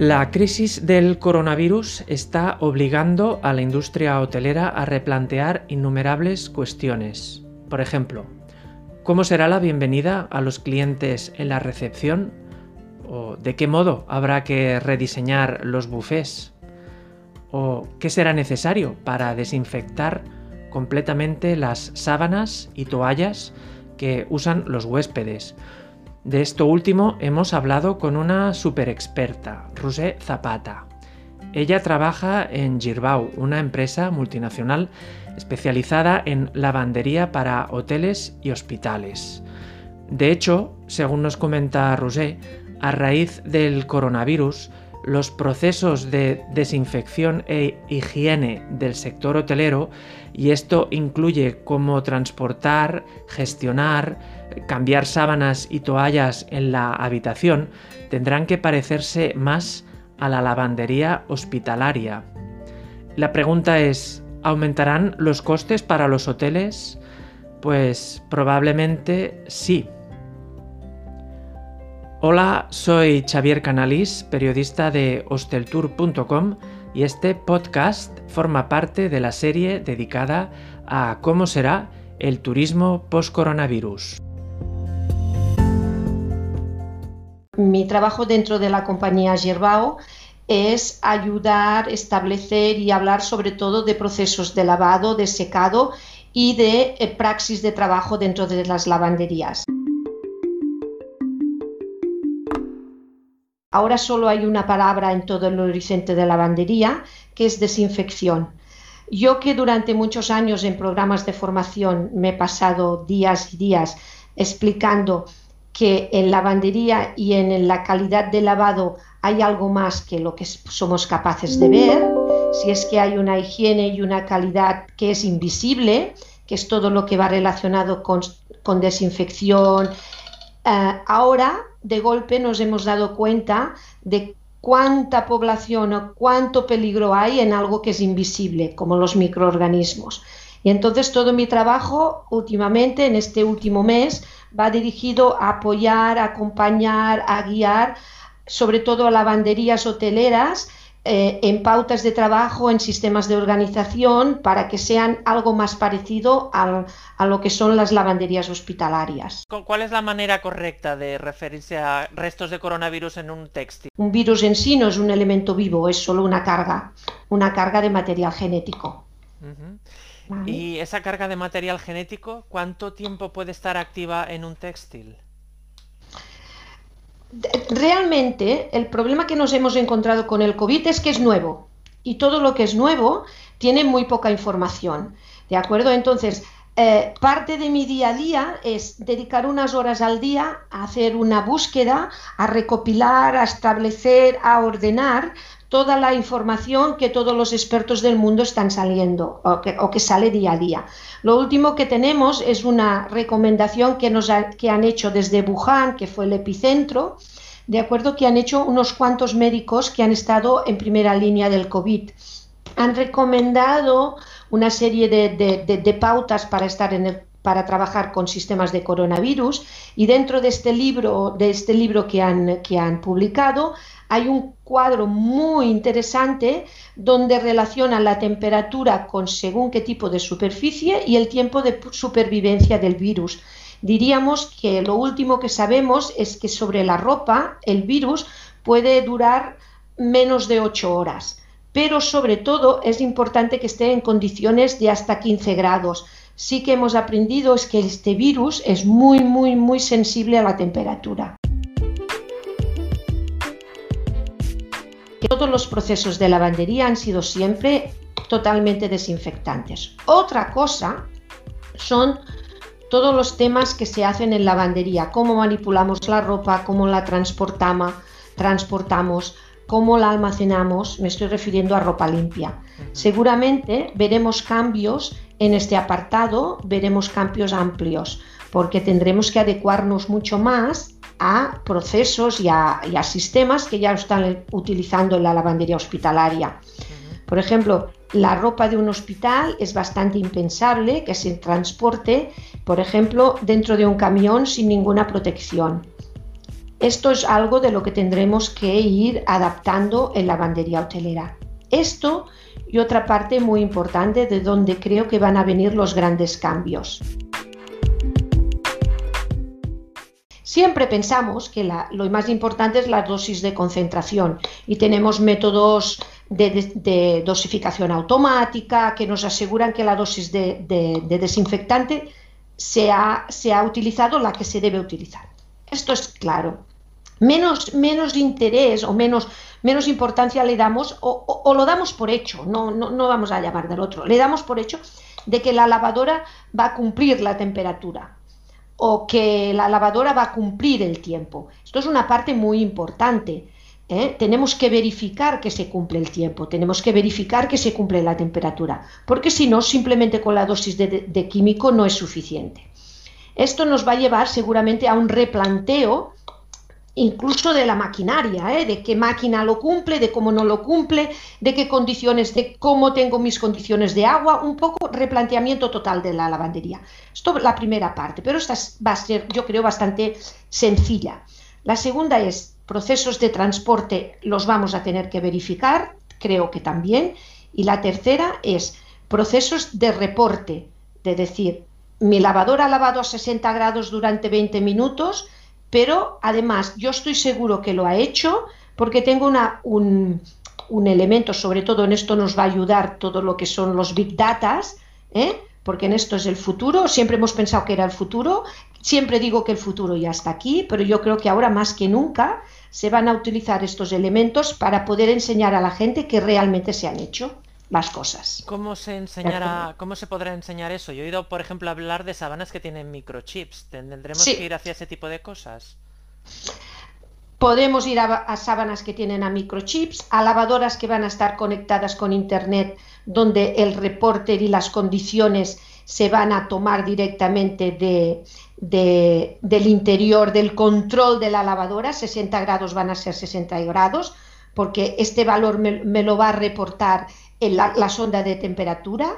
La crisis del coronavirus está obligando a la industria hotelera a replantear innumerables cuestiones. Por ejemplo, ¿cómo será la bienvenida a los clientes en la recepción? ¿O de qué modo habrá que rediseñar los bufés? ¿O qué será necesario para desinfectar completamente las sábanas y toallas que usan los huéspedes? De esto último hemos hablado con una super experta, Rosé Zapata. Ella trabaja en Girbau, una empresa multinacional especializada en lavandería para hoteles y hospitales. De hecho, según nos comenta Rosé, a raíz del coronavirus, los procesos de desinfección e higiene del sector hotelero, y esto incluye cómo transportar, gestionar, cambiar sábanas y toallas en la habitación tendrán que parecerse más a la lavandería hospitalaria. La pregunta es, ¿aumentarán los costes para los hoteles? Pues probablemente sí. Hola, soy Xavier Canalis, periodista de hosteltour.com y este podcast forma parte de la serie dedicada a cómo será el turismo post-coronavirus. Mi trabajo dentro de la compañía Gerbao es ayudar, establecer y hablar sobre todo de procesos de lavado, de secado y de eh, praxis de trabajo dentro de las lavanderías. Ahora solo hay una palabra en todo el horizonte de lavandería, que es desinfección. Yo que durante muchos años en programas de formación me he pasado días y días explicando que en lavandería y en la calidad de lavado hay algo más que lo que somos capaces de ver, si es que hay una higiene y una calidad que es invisible, que es todo lo que va relacionado con, desinfección. Eh, ahora, de golpe, nos hemos dado cuenta de cuánta población o cuánto peligro hay en algo que es invisible, como los microorganismos. Y entonces todo mi trabajo últimamente, en este último mes, va dirigido a apoyar, a acompañar, a guiar, sobre todo a lavanderías hoteleras, eh, en pautas de trabajo, en sistemas de organización, para que sean algo más parecido a lo que son las lavanderías hospitalarias. ¿Cuál es la manera correcta de referirse a restos de coronavirus en un textil? Un virus en sí no es un elemento vivo, es solo una carga, una carga de material genético. ¿Y esa carga de material genético, cuánto tiempo puede estar activa en un textil? Realmente, el problema que nos hemos encontrado con el COVID es que es nuevo. Y todo lo que es nuevo tiene muy poca información. ¿De acuerdo? Entonces, eh, parte de mi día a día es dedicar unas horas al día a hacer una búsqueda, a recopilar, a establecer, a ordenar toda la información que todos los expertos del mundo están saliendo o que, sale día a día. Lo último que tenemos es una recomendación que, nos que han hecho desde Wuhan, que fue el epicentro, de acuerdo que han hecho unos cuantos médicos que han estado en primera línea del COVID. Han recomendado una serie de, pautas para estar en para trabajar con sistemas de coronavirus y dentro de este libro, de este libro que han, que han publicado hay un cuadro muy interesante donde relacionan la temperatura con según qué tipo de superficie y el tiempo de supervivencia del virus. Diríamos que lo último que sabemos es que sobre la ropa el virus puede durar menos de 8 horas, pero sobre todo es importante que esté en condiciones de hasta 15 grados. Sí que hemos aprendido es que este virus es muy, muy, muy sensible a la temperatura. Todos los procesos de lavandería han sido siempre totalmente desinfectantes. Otra cosa son todos los temas que se hacen en lavandería, cómo manipulamos la ropa, cómo la transportamos, transportamos cómo la almacenamos, me estoy refiriendo a ropa limpia. Seguramente veremos cambios en este apartado, veremos cambios amplios, porque tendremos que adecuarnos mucho más a procesos y a, sistemas que ya están utilizando en la lavandería hospitalaria. Por ejemplo, la ropa de un hospital es bastante impensable que se transporte, por ejemplo, dentro de un camión sin ninguna protección. Esto es algo de lo que tendremos que ir adaptando en la bandería hotelera. Esto y otra parte muy importante de donde creo que van a venir los grandes cambios. Siempre pensamos que lo más importante es la dosis de concentración y tenemos métodos de, dosificación automática que nos aseguran que la dosis de, desinfectante se ha, utilizado la que se debe utilizar. Esto es claro. Menos, interés o menos, importancia le damos o, lo damos por hecho, no vamos a llamar del otro, le damos por hecho de que la lavadora va a cumplir la temperatura o que la lavadora va a cumplir el tiempo. Esto es una parte muy importante. ¿eh? Tenemos que verificar que se cumple el tiempo, tenemos que verificar que se cumple la temperatura, porque si no, simplemente con la dosis de químico no es suficiente. Esto nos va a llevar seguramente a un replanteo incluso de la maquinaria, ¿eh? de qué máquina lo cumple, de cómo no lo cumple, de qué condiciones, de cómo tengo mis condiciones de agua, un poco replanteamiento total de la lavandería. Esto es la primera parte, pero esta va a ser, yo creo, bastante sencilla. La segunda es procesos de transporte, los vamos a tener que verificar, creo que también. Y la tercera es procesos de reporte, de decir, mi lavadora ha lavado a 60 grados durante 20 minutos, pero además yo estoy seguro que lo ha hecho porque tengo una, un, elemento, sobre todo en esto nos va a ayudar todo lo que son los big datas, ¿eh? porque en esto es el futuro, siempre hemos pensado que era el futuro, siempre digo que el futuro ya está aquí, pero yo creo que ahora más que nunca se van a utilizar estos elementos para poder enseñar a la gente que realmente se han hecho las cosas. ¿Cómo se enseñará, cómo se podrá enseñar eso? Yo he oído, por ejemplo, hablar de sábanas que tienen microchips. ¿Tendremos que ir hacia ese tipo de cosas? Podemos ir a, sábanas que tienen a microchips, a lavadoras que van a estar conectadas con internet, donde el reporter y las condiciones se van a tomar directamente de, del interior, del control de la lavadora, 60 grados van a ser 60 grados, porque este valor me lo va a reportar en la, sonda de temperatura,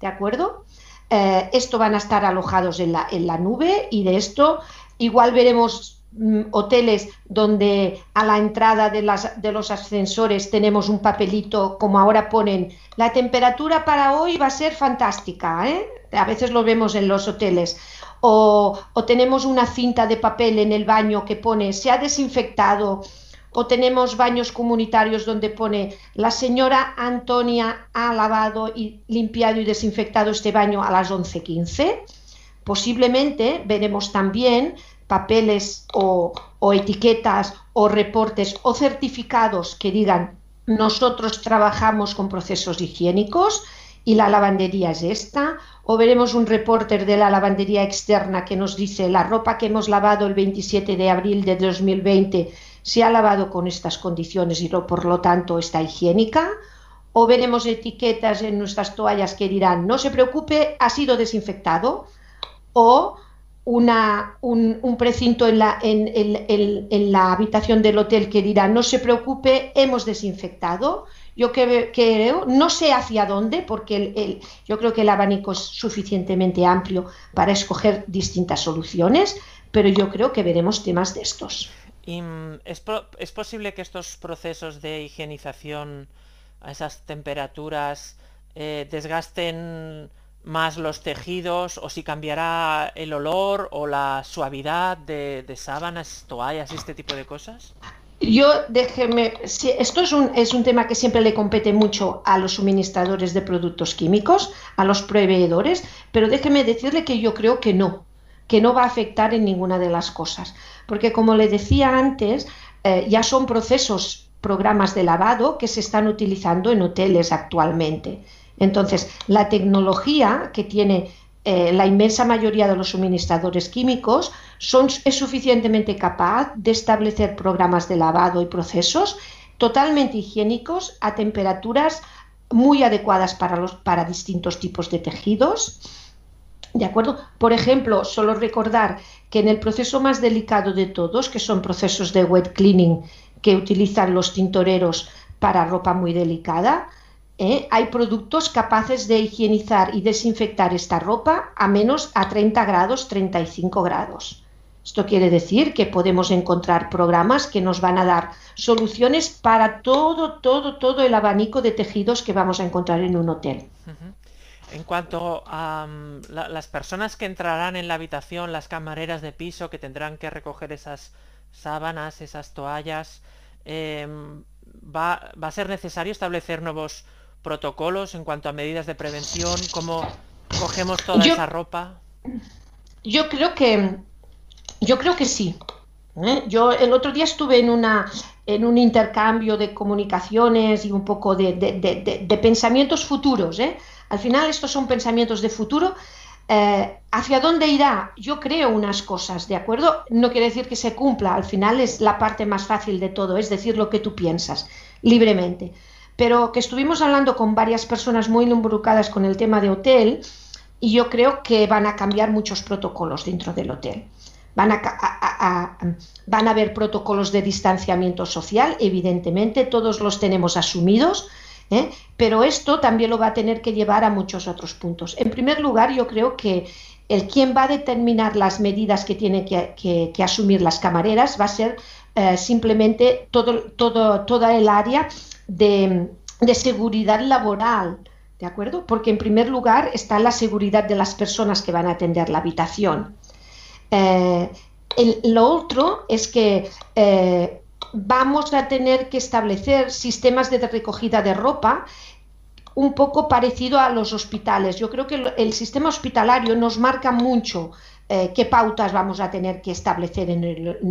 ¿de acuerdo? Eh, esto van a estar alojados en la, en la nube y de esto igual veremos mm, hoteles donde a la entrada de, las, de los ascensores tenemos un papelito, como ahora ponen, la temperatura para hoy va a ser fantástica, ¿eh? a veces lo vemos en los hoteles. O, o tenemos una cinta de papel en el baño que pone se ha desinfectado o tenemos baños comunitarios donde pone la señora Antonia ha lavado y limpiado y desinfectado este baño a las 11.15. Posiblemente veremos también papeles o, etiquetas o reportes o certificados que digan nosotros trabajamos con procesos higiénicos y la lavandería es esta, o veremos un reporter de la lavandería externa que nos dice la ropa que hemos lavado el 27 de abril de 2020 se ha lavado con estas condiciones y por lo tanto está higiénica, o veremos etiquetas en nuestras toallas que dirán no se preocupe, ha sido desinfectado, o un, precinto en la, en, la, habitación del hotel que dirá no se preocupe, hemos desinfectado. Yo creo, no sé hacia dónde, porque yo creo que el abanico es suficientemente amplio para escoger distintas soluciones, pero yo creo que veremos temas de estos. Mm, ¿es, posible que estos procesos de higienización a esas temperaturas eh, desgasten más los tejidos o si cambiará el olor o la suavidad de, sábanas, toallas, este tipo de cosas? Yo déjeme, esto es un, es un tema que siempre le compete mucho a los suministradores de productos químicos, a los proveedores, pero déjeme decirle que yo creo que no, que no va a afectar en ninguna de las cosas porque como le decía antes, eh, ya son procesos, programas de lavado que se están utilizando en hoteles actualmente. Entonces, la tecnología que tiene eh, la inmensa mayoría de los suministradores químicos son, es suficientemente capaz de establecer programas de lavado y procesos totalmente higiénicos a temperaturas muy adecuadas para, los, para distintos tipos de tejidos ¿De acuerdo? Por ejemplo, solo recordar que en el proceso más delicado de todos, que son procesos de wet cleaning que utilizan los tintoreros para ropa muy delicada, ¿eh? hay productos capaces de higienizar y desinfectar esta ropa a menos a 30 grados, 35 grados. Esto quiere decir que podemos encontrar programas que nos van a dar soluciones para todo, todo, todo el abanico de tejidos que vamos a encontrar en un hotel. En cuanto a mm, las personas que entrarán en la habitación, las camareras de piso que tendrán que recoger esas sábanas, esas toallas, em, va, a ser necesario establecer nuevos protocolos en cuanto a medidas de prevención? ¿Cómo cogemos toda esa ropa? Yo creo que yo creo que sí. ¿eh? Yo el otro día estuve en una en un intercambio de comunicaciones y un poco de, pensamientos futuros. ¿eh? Al final estos son pensamientos de futuro. Eh, ¿Hacia dónde irá? Yo creo unas cosas, ¿de acuerdo? No quiere decir que se cumpla, al final es la parte más fácil de todo, es decir lo que tú piensas libremente. Pero que estuvimos hablando con varias personas muy involucradas con el tema de hotel y yo creo que van a cambiar muchos protocolos dentro del hotel. Van a, van a haber protocolos de distanciamiento social, evidentemente, todos los tenemos asumidos, ¿eh? pero esto también lo va a tener que llevar a muchos otros puntos. En primer lugar, yo creo que el quien va a determinar las medidas que tienen que, asumir las camareras va a ser eh, simplemente todo, toda el área de, seguridad laboral. ¿De acuerdo? Porque en primer lugar está la seguridad de las personas que van a atender la habitación. Eh, lo otro es que vamos a tener que establecer sistemas de recogida de ropa un poco parecido a los hospitales. Yo creo que el, sistema hospitalario nos marca mucho eh, qué pautas vamos a tener que establecer en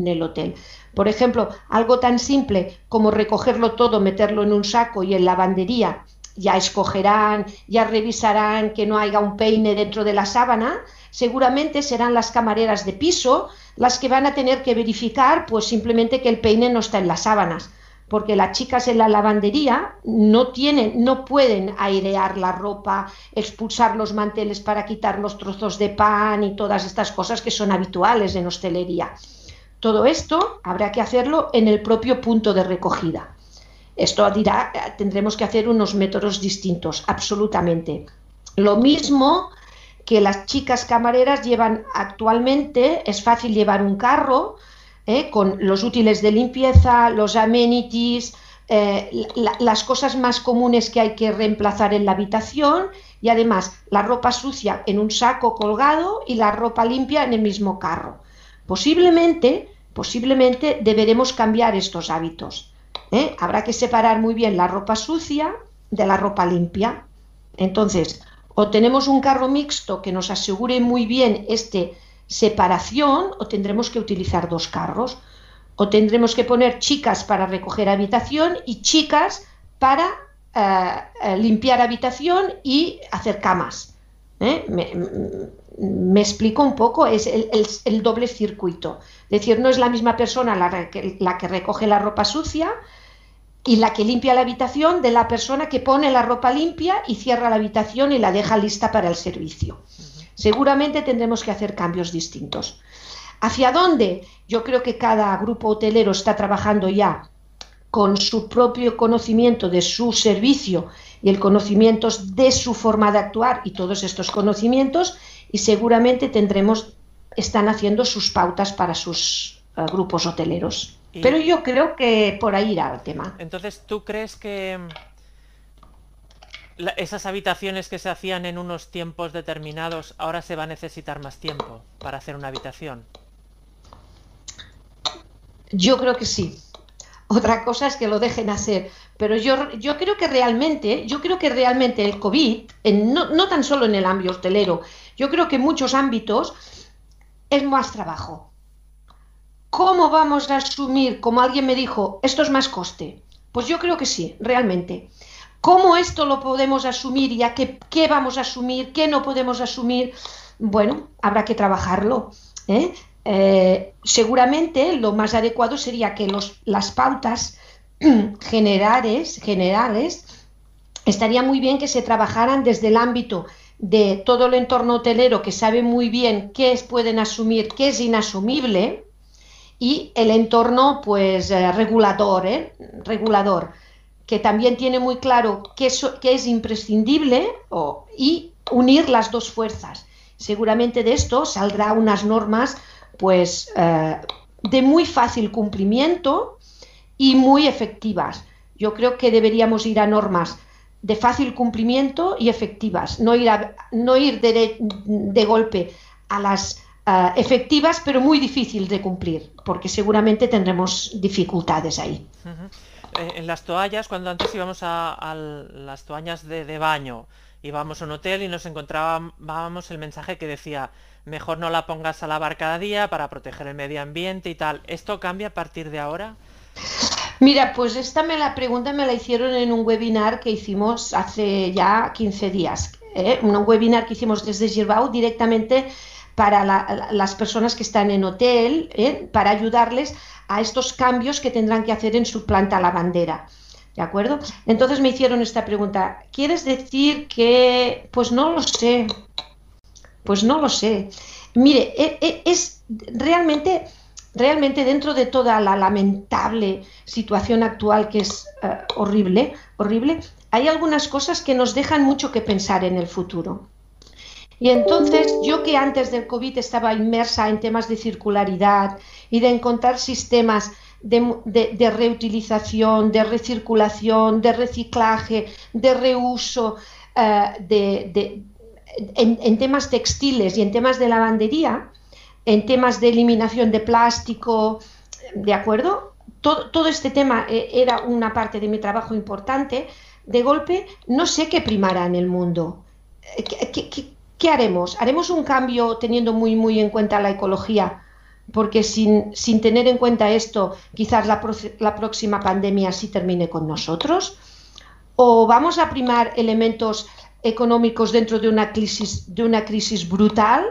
el, hotel. Por ejemplo, algo tan simple como recogerlo todo, meterlo en un saco y en lavandería, ya escogerán, ya revisarán que no haya un peine dentro de la sábana, seguramente serán las camareras de piso las que van a tener que verificar pues simplemente que el peine no está en las sábanas, porque las chicas en la lavandería no tienen, no pueden airear la ropa, expulsar los manteles para quitar los trozos de pan y todas estas cosas que son habituales en hostelería. Todo esto habrá que hacerlo en el propio punto de recogida. Esto dirá, tendremos que hacer unos métodos distintos, absolutamente. Lo mismo que las chicas camareras llevan actualmente, es fácil llevar un carro ¿eh? con los útiles de limpieza, los amenities, eh, las cosas más comunes que hay que reemplazar en la habitación y además la ropa sucia en un saco colgado y la ropa limpia en el mismo carro. Posiblemente, posiblemente deberemos cambiar estos hábitos. ¿eh? Habrá que separar muy bien la ropa sucia de la ropa limpia. Entonces, o tenemos un carro mixto que nos asegure muy bien esta separación o tendremos que utilizar dos carros o tendremos que poner chicas para recoger habitación y chicas para eh, limpiar habitación y hacer camas. ¿eh? Me, explico un poco, es el, doble circuito. Es decir, no es la misma persona la que recoge la ropa sucia, y la que limpia la habitación de la persona que pone la ropa limpia y cierra la habitación y la deja lista para el servicio. Seguramente tendremos que hacer cambios distintos. ¿Hacia dónde? Yo creo que cada grupo hotelero está trabajando ya con su propio conocimiento de su servicio y el conocimiento de su forma de actuar y todos estos conocimientos y seguramente tendremos, están haciendo sus pautas para sus eh, grupos hoteleros. Pero yo creo que por ahí irá el tema. Entonces, ¿tú crees que esas habitaciones que se hacían en unos tiempos determinados, ahora se va a necesitar más tiempo para hacer una habitación? Yo creo que sí. Otra cosa es que lo dejen hacer. Pero yo, yo creo que realmente, yo creo que realmente el COVID, no, no tan solo en el ámbito hotelero, yo creo que en muchos ámbitos es más trabajo ¿Cómo vamos a asumir, como alguien me dijo, esto es más coste? Pues yo creo que sí, realmente. ¿Cómo esto lo podemos asumir y a qué, qué vamos a asumir, qué no podemos asumir? Bueno, habrá que trabajarlo. ¿eh? Eh, seguramente lo más adecuado sería que los, las pautas generales, generales estaría muy bien que se trabajaran desde el ámbito de todo el entorno hotelero que sabe muy bien qué es, pueden asumir, qué es inasumible, y el entorno pues eh, regulador, ¿eh? regulador, que también tiene muy claro qué es, es imprescindible y unir las dos fuerzas. Seguramente de esto saldrá unas normas pues eh, de muy fácil cumplimiento y muy efectivas. Yo creo que deberíamos ir a normas de fácil cumplimiento y efectivas, no ir, no ir de, golpe a las eh, efectivas, pero muy difícil de cumplir, porque seguramente tendremos dificultades ahí. Eh, en las toallas, cuando antes íbamos a, las toallas de, de, baño, íbamos a un hotel y nos encontrábamos el mensaje que decía, mejor no la pongas a lavar cada día para proteger el medio ambiente y tal. ¿Esto cambia a partir de ahora? Mira, pues esta me la pregunta me la hicieron en un webinar que hicimos hace ya 15 días. ¿eh? Un webinar que hicimos desde Girbau directamente para las personas que están en hotel, ¿eh? para ayudarles a estos cambios que tendrán que hacer en su planta lavandera. ¿De acuerdo? Entonces me hicieron esta pregunta. ¿Quieres decir que, pues no lo sé? Pues no lo sé. Mire, e, e, es realmente realmente dentro de toda la lamentable situación actual que es eh, horrible, horrible, hay algunas cosas que nos dejan mucho que pensar en el futuro. Y entonces, yo que antes del COVID estaba inmersa en temas de circularidad y de encontrar sistemas de, reutilización, de recirculación, de reciclaje, de reuso, eh, en temas textiles y en temas de lavandería, en temas de eliminación de plástico, ¿de acuerdo? Todo, este tema eh, era una parte de mi trabajo importante. De golpe, no sé qué primará en el mundo. Eh, ¿Qué, haremos? ¿Haremos un cambio teniendo muy, muy en cuenta la ecología? Porque sin, tener en cuenta esto, quizás la, la próxima pandemia sí termine con nosotros. ¿O vamos a primar elementos económicos dentro de una crisis, de una crisis brutal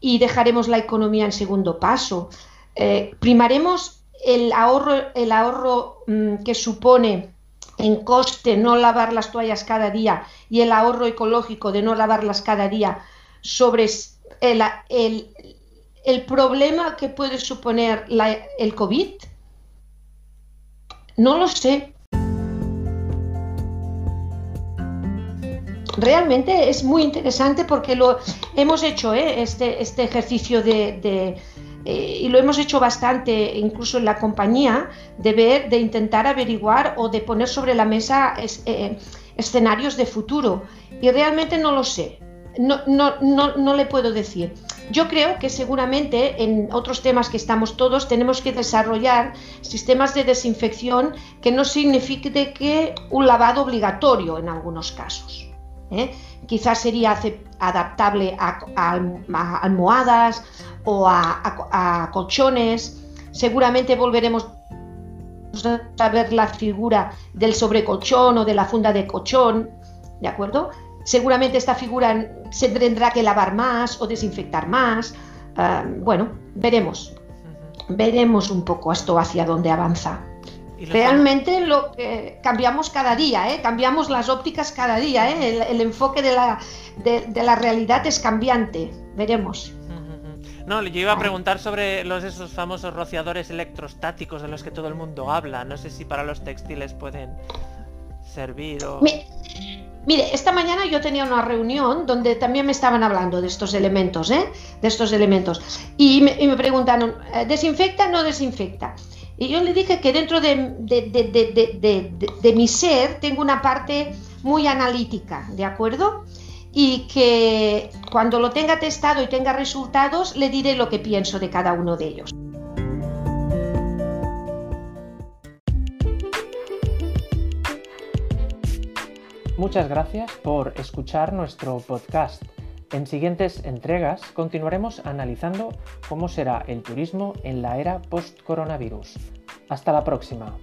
y dejaremos la economía en segundo paso. Eh, primaremos el ahorro, el ahorro mm, que supone en coste no lavar las toallas cada día y el ahorro ecológico de no lavarlas cada día sobre el, el, problema que puede suponer el COVID? No lo sé. realmente es muy interesante porque lo hemos hecho ¿eh? este, este ejercicio de, eh, y lo hemos hecho bastante incluso en la compañía de ver, de intentar averiguar o de poner sobre la mesa eh, escenarios de futuro y realmente no lo sé. No, no, no, no le puedo decir. Yo creo que seguramente en otros temas que estamos todos tenemos que desarrollar sistemas de desinfección que no signifique que un lavado obligatorio en algunos casos. ¿Eh? Quizás sería adaptable a, almohadas o a, colchones. Seguramente volveremos a ver la figura del sobrecolchón o de la funda de colchón, ¿de acuerdo? Seguramente esta figura se tendrá que lavar más o desinfectar más. Ah, bueno, veremos. Veremos un poco esto hacia dónde avanza. Realmente lo que cambiamos cada día, ¿eh? cambiamos las ópticas cada día, ¿eh? el, enfoque de la, de, la realidad es cambiante, veremos. No, yo iba a preguntar sobre los esos famosos rociadores electrostáticos de los que todo el mundo habla. No sé si para los textiles pueden servir o. Mire, esta mañana yo tenía una reunión donde también me estaban hablando de estos elementos, ¿eh? De estos elementos. Y me, y me preguntaron, eh, ¿desinfecta o no desinfecta? Y yo le dije que dentro de, mi ser tengo una parte muy analítica, ¿de acuerdo? Y que cuando lo tenga testado y tenga resultados, le diré lo que pienso de cada uno de ellos. Muchas gracias por escuchar nuestro podcast. En siguientes entregas continuaremos analizando cómo será el turismo en la era post-coronavirus. Hasta la próxima.